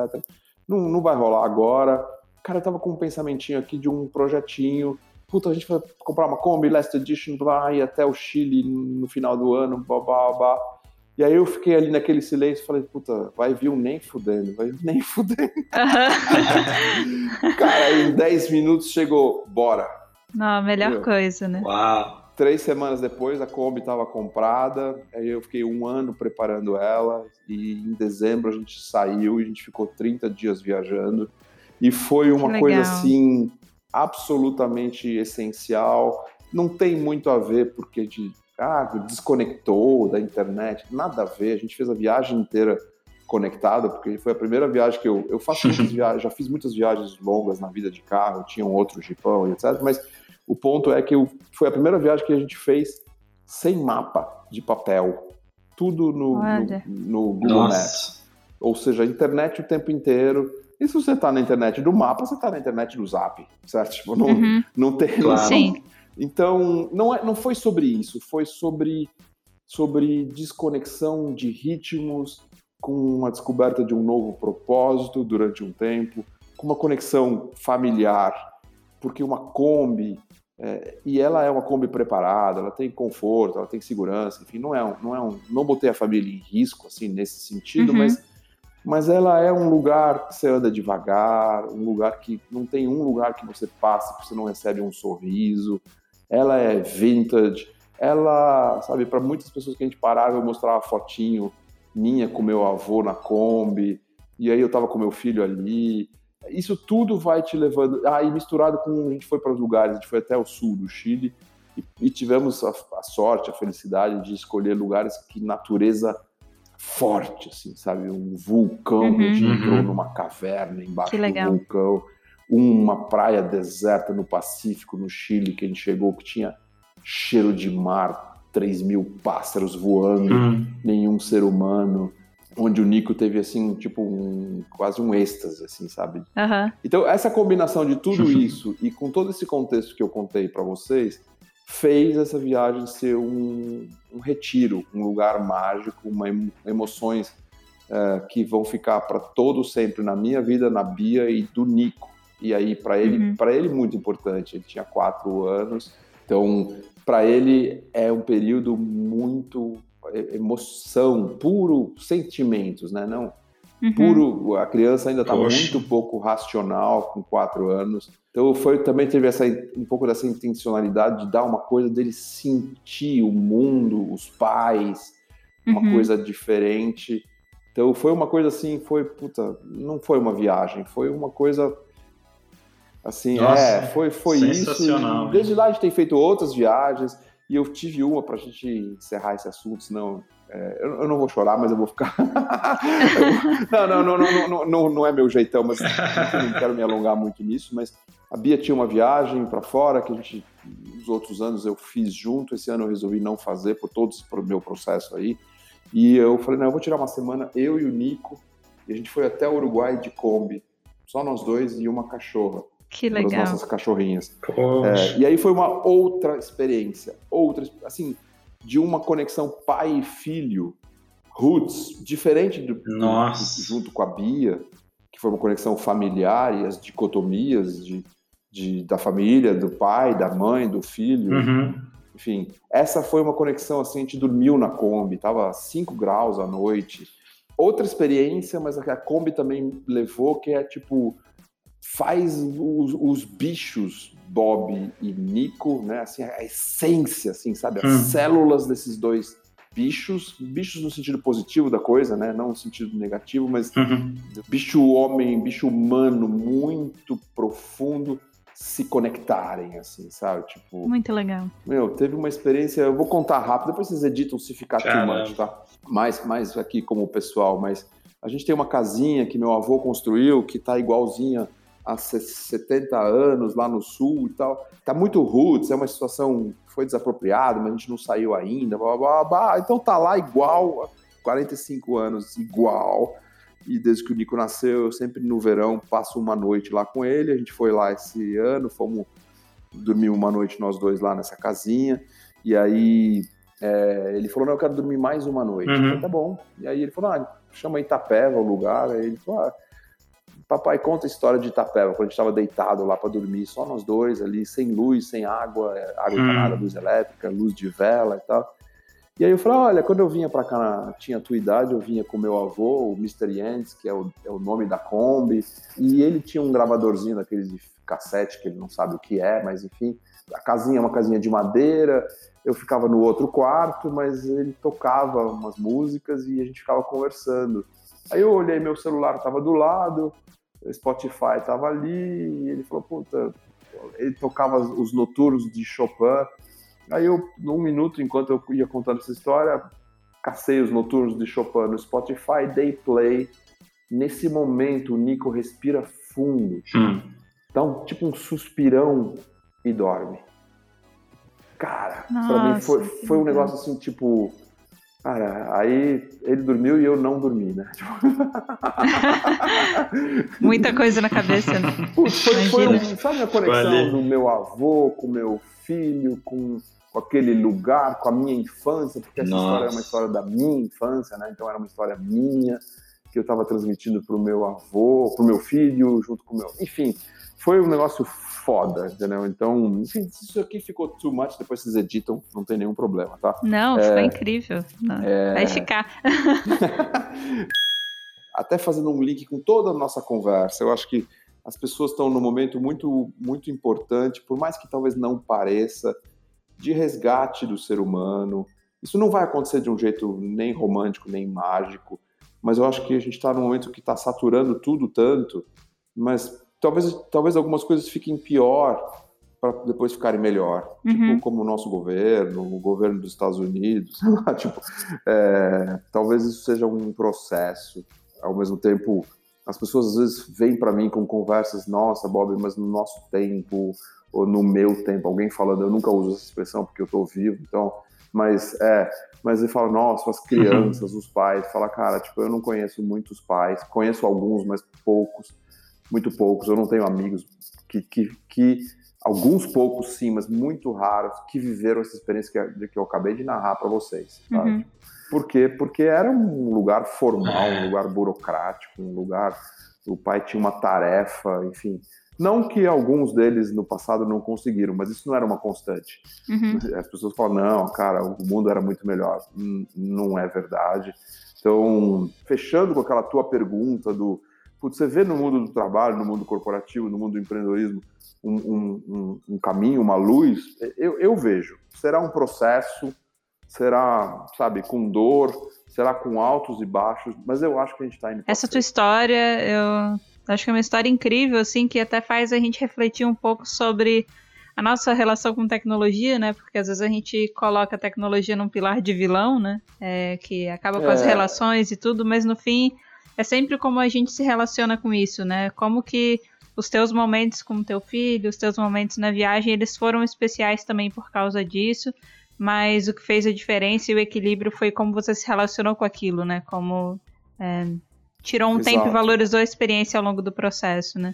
Não, não vai rolar agora. Cara, eu tava com um pensamentinho aqui de um projetinho. Puta, a gente vai comprar uma Kombi Last Edition, ir até o Chile no final do ano, blá, blá, blá. E aí eu fiquei ali naquele silêncio e falei, puta, vai vir um nem fudendo, vai vir nem fudendo. Cara, em 10 minutos chegou, bora não, a melhor Meu. coisa, né? Uau! Três semanas depois, a Kombi estava comprada, aí eu fiquei um ano preparando ela, e em dezembro a gente saiu e a gente ficou 30 dias viajando. E foi uma coisa assim, absolutamente essencial. Não tem muito a ver porque de, ah, desconectou da internet, nada a ver. A gente fez a viagem inteira conectado, porque foi a primeira viagem que eu. Eu faço muitas viagens, já fiz muitas viagens longas na vida de carro, tinha um outro jipão e etc. Mas o ponto é que eu, foi a primeira viagem que a gente fez sem mapa de papel. Tudo no, no, no, Google Nossa. Maps. Ou seja, internet o tempo inteiro. E se você está na internet do mapa, você está na internet do Zap, certo? Tipo, não, uhum. não tem. Claro. Sim. Então, não, é, não foi sobre isso, foi sobre, sobre desconexão de ritmos, com uma descoberta de um novo propósito durante um tempo, com uma conexão familiar, porque uma Kombi, é, e ela é uma Kombi preparada, ela tem conforto, ela tem segurança, enfim, não é um, não é um, não botei a família em risco assim nesse sentido, uhum. mas mas ela é um lugar que você anda devagar, um lugar que não tem um lugar que você passe que você não recebe um sorriso. Ela é vintage. Ela, sabe, para muitas pessoas que a gente parava, eu mostrava fotinho minha com meu avô na Kombi, e aí eu tava com meu filho ali. Isso tudo vai te levando. Ah, e misturado com. A gente foi para os lugares, a gente foi até o sul do Chile e, e tivemos a, a, sorte, a felicidade de escolher lugares que natureza forte, assim, sabe? Um vulcão, uhum. a gente entrou uhum. numa caverna embaixo do vulcão, uma praia deserta no Pacífico, no Chile, que a gente chegou, que tinha cheiro de mar, 3 mil pássaros voando, uhum. nenhum ser humano, onde o Nico teve, assim, tipo, um, quase um êxtase, assim, sabe? Uhum. Então, essa combinação de tudo isso e com todo esse contexto que eu contei para vocês, fez essa viagem ser um, um retiro, um lugar mágico, uma emoções uh, que vão ficar para todo sempre na minha vida, na Bia e do Nico. E aí para ele, uhum. para ele muito importante. Ele tinha quatro anos, então para ele é um período muito emoção, puro sentimentos, né? Não uhum. puro. A criança ainda está muito pouco racional com quatro anos. Então foi também teve essa um pouco dessa intencionalidade de dar uma coisa dele sentir o mundo, os pais, uma uhum. coisa diferente. Então foi uma coisa assim, foi puta, não foi uma viagem, foi uma coisa assim, Nossa, é, foi foi isso. Desde lá a gente tem feito outras viagens e eu tive uma para a gente encerrar esse assunto, senão é, eu, eu, não vou chorar, mas eu vou ficar. não, não, não, não, não, não, não é meu jeitão, mas não quero me alongar muito nisso. Mas a Bia tinha uma viagem para fora que a gente, nos outros anos eu fiz junto. Esse ano eu resolvi não fazer por todo esse meu processo aí. E eu falei, não, eu vou tirar uma semana, eu e o Nico, e a gente foi até o Uruguai de Kombi, só nós dois e uma cachorra. Que legal. As nossas cachorrinhas. É, e aí foi uma outra experiência, outra, assim, de uma conexão pai e filho, roots, diferente do, Nossa. Do, junto com a Bia, que foi uma conexão familiar e as dicotomias de, de da família, do pai, da mãe, do filho. Uhum. Enfim, essa foi uma conexão assim, a gente dormiu na Kombi, tava 5 graus à noite. Outra experiência, mas a Kombi também levou, que é tipo, faz os, os bichos Bob e Nico, né? Assim, a essência, assim, sabe? As hum. células desses dois bichos, bichos no sentido positivo da coisa, né? Não no sentido negativo, mas uhum. bicho homem, bicho humano muito profundo se conectarem, assim, sabe? Tipo. Muito legal. Meu, teve uma experiência. Eu vou contar rápido, depois vocês editam se ficar too much, tá? Mais, mais aqui como pessoal, mas a gente tem uma casinha que meu avô construiu que tá igualzinha há 70 anos lá no sul e tal. Tá muito roots, é uma situação que foi desapropriada, mas a gente não saiu ainda, blá, blá, blá, então tá lá igual, 45 anos igual. E desde que o Nico nasceu, eu sempre no verão passo uma noite lá com ele. A gente foi lá esse ano, fomos dormir uma noite nós dois lá nessa casinha. E aí é, ele falou: Não, eu quero dormir mais uma noite. Uhum. Falei, tá bom. E aí ele falou: ah, chama Itapeva o lugar. Aí ele falou: ah, Papai conta a história de Itapeva, quando a gente estava deitado lá para dormir, só nós dois ali, sem luz, sem água, é, água hum. encanada, luz elétrica, luz de vela e tal. E aí eu falei, olha, quando eu vinha para cá, tinha a tua idade, eu vinha com meu avô, o Mr. Yens, que é o, é o nome da Kombi, e ele tinha um gravadorzinho daqueles de cassete, que ele não sabe o que é, mas enfim, a casinha é uma casinha de madeira, eu ficava no outro quarto, mas ele tocava umas músicas e a gente ficava conversando. Aí eu olhei, meu celular estava do lado, Spotify estava ali, e ele falou, puta, ele tocava os noturnos de Chopin. Aí eu, num minuto, enquanto eu ia contando essa história, Caceios Noturnos de Chopin no Spotify, Day Play. Nesse momento, o Nico respira fundo. Hum. Dá um, tipo um suspirão e dorme. Cara, Nossa, pra mim foi, foi um negócio assim, tipo. Cara, aí ele dormiu e eu não dormi, né? Muita coisa na cabeça, né? Putz, foi, foi um, sabe a conexão do meu avô com meu filho, com com aquele lugar, com a minha infância, porque essa Nossa. história era uma história da minha infância, né? Então era uma história minha que eu estava transmitindo para o meu avô, para o meu filho, junto com o meu. Enfim, foi um negócio foda, entendeu? Então, enfim, se isso aqui ficou too much, depois vocês editam, não tem nenhum problema, tá? Não, é... foi incrível. Não. É... Vai ficar. Até fazendo um link com toda a nossa conversa, eu acho que as pessoas estão num momento muito, muito importante, por mais que talvez não pareça, de resgate do ser humano. Isso não vai acontecer de um jeito nem romântico, nem mágico, mas eu acho que a gente está num momento que está saturando tudo tanto, mas talvez, talvez algumas coisas fiquem pior para depois ficarem melhor, uhum. tipo como o nosso governo, o governo dos Estados Unidos, tipo, é, talvez isso seja um processo. Ao mesmo tempo, as pessoas às vezes vêm para mim com conversas, nossa, Bob, mas no nosso tempo ou no meu tempo, alguém falando, eu nunca uso essa expressão porque eu estou vivo, então, mas é, mas ele fala, nossa, as crianças, uhum. os pais, fala, cara, tipo, eu não conheço muitos pais, conheço alguns, mas poucos, muito poucos, eu não tenho amigos que, que, que alguns poucos sim, mas muito raros, que viveram essa experiência que, que eu acabei de narrar para vocês, sabe? Uhum. Por quê? Porque era um lugar formal, um lugar burocrático, um lugar, o pai tinha uma tarefa, enfim, não que alguns deles no passado não conseguiram, mas isso não era uma constante. Uhum. As pessoas falam, não, cara, o mundo era muito melhor. Não é verdade. Então, fechando com aquela tua pergunta do. Putz, você vê no mundo do trabalho, no mundo corporativo, no mundo do empreendedorismo, um, um, um caminho, uma luz? Eu, eu vejo. Será um processo, será, sabe, com dor, será com altos e baixos, mas eu acho que a gente está indo. Essa tua história, eu Acho que é uma história incrível, assim, que até faz a gente refletir um pouco sobre a nossa relação com tecnologia, né? Porque às vezes a gente coloca a tecnologia num pilar de vilão, né? É, que acaba com é. as relações e tudo, mas no fim é sempre como a gente se relaciona com isso, né? Como que os teus momentos com o teu filho, os teus momentos na viagem, eles foram especiais também por causa disso, mas o que fez a diferença e o equilíbrio foi como você se relacionou com aquilo, né? Como é, tirou um Exato. tempo e valorizou a experiência ao longo do processo, né?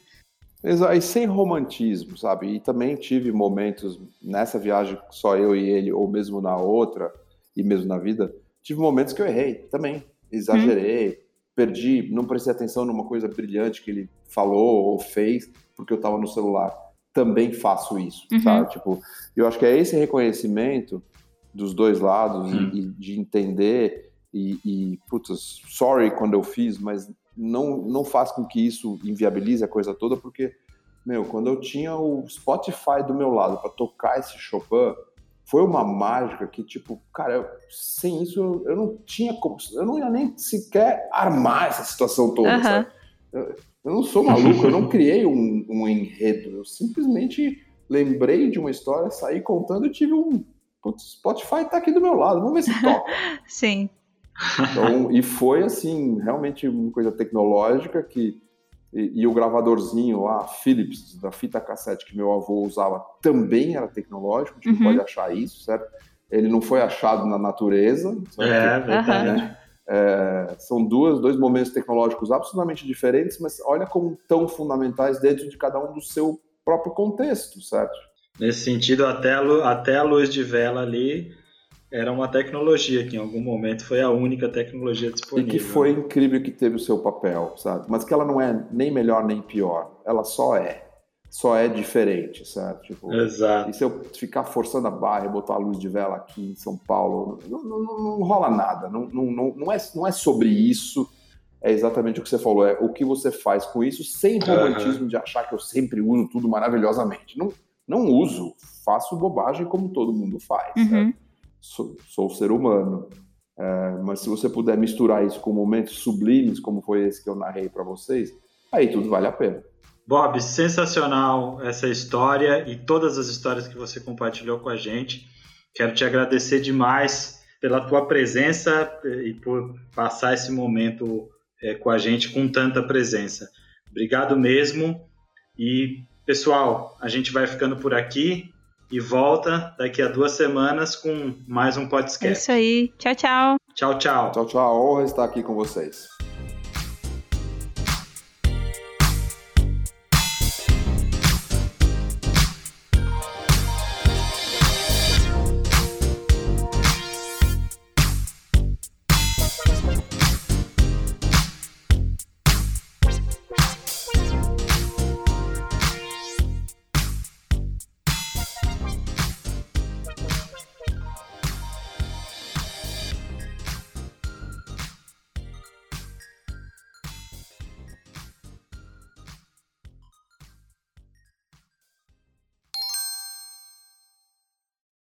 Exato, e sem romantismo, sabe? E também tive momentos nessa viagem, só eu e ele, ou mesmo na outra, e mesmo na vida, tive momentos que eu errei também, exagerei, hum. perdi, não prestei atenção numa coisa brilhante que ele falou ou fez, porque eu estava no celular. Também faço isso, uhum. tá? Tipo, eu acho que é esse reconhecimento dos dois lados hum. e, e de entender e, e putz, sorry quando eu fiz, mas não, não faz com que isso inviabilize a coisa toda, porque, meu, quando eu tinha o Spotify do meu lado para tocar esse Chopin, foi uma mágica que, tipo, cara, eu, sem isso eu, eu, não tinha como, eu não ia nem sequer armar essa situação toda, uhum. sabe? Eu, eu, não sou maluco, eu não criei um, um enredo, eu simplesmente lembrei de uma história, saí contando e tive um. Putz, Spotify tá aqui do meu lado, vamos ver se toca. Sim. Então, e foi assim, realmente uma coisa tecnológica que e, e, o gravadorzinho lá, Philips, da fita cassete que meu avô usava, também era tecnológico, a gente uhum. pode achar isso, certo? Ele não foi achado na natureza. Certo? É, verdade. Né? É, são duas, dois momentos tecnológicos absolutamente diferentes, mas olha como tão fundamentais dentro de cada um do seu próprio contexto, certo? Nesse sentido, até a, até a luz de vela ali era uma tecnologia que em algum momento foi a única tecnologia disponível. E que foi incrível que teve o seu papel, sabe? Mas que ela não é nem melhor nem pior, ela só é. Só é diferente, certo? Tipo, Exato. E se eu ficar forçando a barra e botar a luz de vela aqui em São Paulo, não, não, não, não rola nada. Não, não, não, não, é, não é sobre isso. É exatamente o que você falou. É o que você faz com isso sem romantismo uhum. de achar que eu sempre uso tudo maravilhosamente. Não, não uso. Faço bobagem como todo mundo faz, uhum. certo? Sou, sou ser humano. É, mas se você puder misturar isso com momentos sublimes, como foi esse que eu narrei para vocês, aí tudo vale a pena. Bob, sensacional essa história e todas as histórias que você compartilhou com a gente. Quero te agradecer demais pela tua presença e por passar esse momento é, com a gente com tanta presença. Obrigado mesmo. E, pessoal, a gente vai ficando por aqui e volta daqui a duas semanas com mais um podcast. É isso aí. Tchau, tchau. Tchau, tchau. Tchau, tchau. Honra estar aqui com vocês.